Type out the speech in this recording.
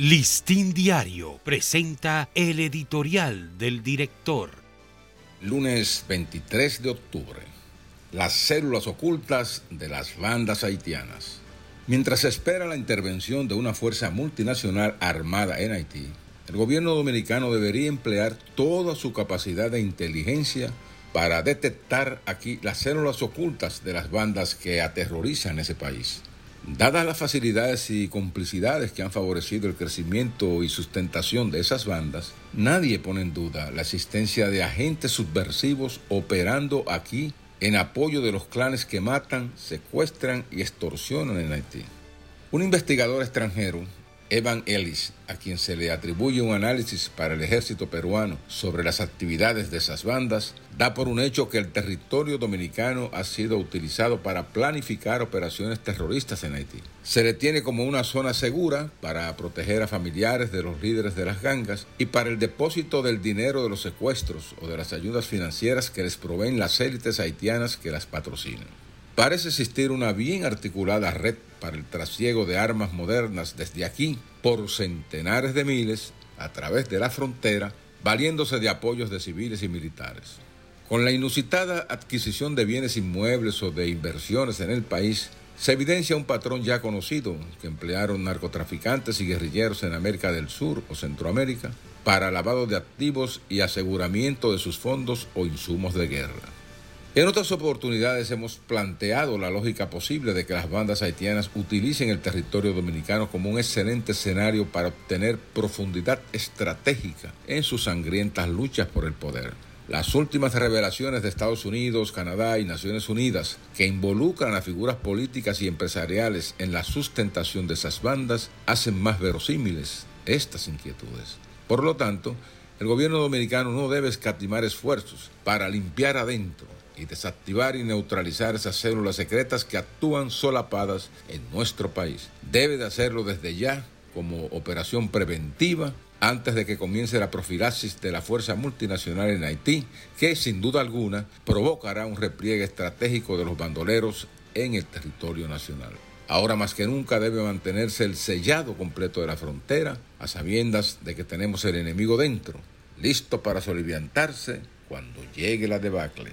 Listín Diario presenta el editorial del director. Lunes 23 de octubre. Las células ocultas de las bandas haitianas. Mientras se espera la intervención de una fuerza multinacional armada en Haití, el gobierno dominicano debería emplear toda su capacidad de inteligencia para detectar aquí las células ocultas de las bandas que aterrorizan ese país. Dadas las facilidades y complicidades que han favorecido el crecimiento y sustentación de esas bandas, nadie pone en duda la existencia de agentes subversivos operando aquí en apoyo de los clanes que matan, secuestran y extorsionan en Haití. Un investigador extranjero Evan Ellis, a quien se le atribuye un análisis para el ejército peruano sobre las actividades de esas bandas, da por un hecho que el territorio dominicano ha sido utilizado para planificar operaciones terroristas en Haití. Se le tiene como una zona segura para proteger a familiares de los líderes de las gangas y para el depósito del dinero de los secuestros o de las ayudas financieras que les proveen las élites haitianas que las patrocinan. Parece existir una bien articulada red para el trasiego de armas modernas desde aquí por centenares de miles a través de la frontera, valiéndose de apoyos de civiles y militares. Con la inusitada adquisición de bienes inmuebles o de inversiones en el país, se evidencia un patrón ya conocido que emplearon narcotraficantes y guerrilleros en América del Sur o Centroamérica para lavado de activos y aseguramiento de sus fondos o insumos de guerra. En otras oportunidades hemos planteado la lógica posible de que las bandas haitianas utilicen el territorio dominicano como un excelente escenario para obtener profundidad estratégica en sus sangrientas luchas por el poder. Las últimas revelaciones de Estados Unidos, Canadá y Naciones Unidas que involucran a figuras políticas y empresariales en la sustentación de esas bandas hacen más verosímiles estas inquietudes. Por lo tanto, el gobierno dominicano no debe escatimar esfuerzos para limpiar adentro y desactivar y neutralizar esas células secretas que actúan solapadas en nuestro país. Debe de hacerlo desde ya como operación preventiva antes de que comience la profilaxis de la fuerza multinacional en Haití, que sin duda alguna provocará un repliegue estratégico de los bandoleros en el territorio nacional. Ahora más que nunca debe mantenerse el sellado completo de la frontera, a sabiendas de que tenemos el enemigo dentro, listo para soliviantarse cuando llegue la debacle.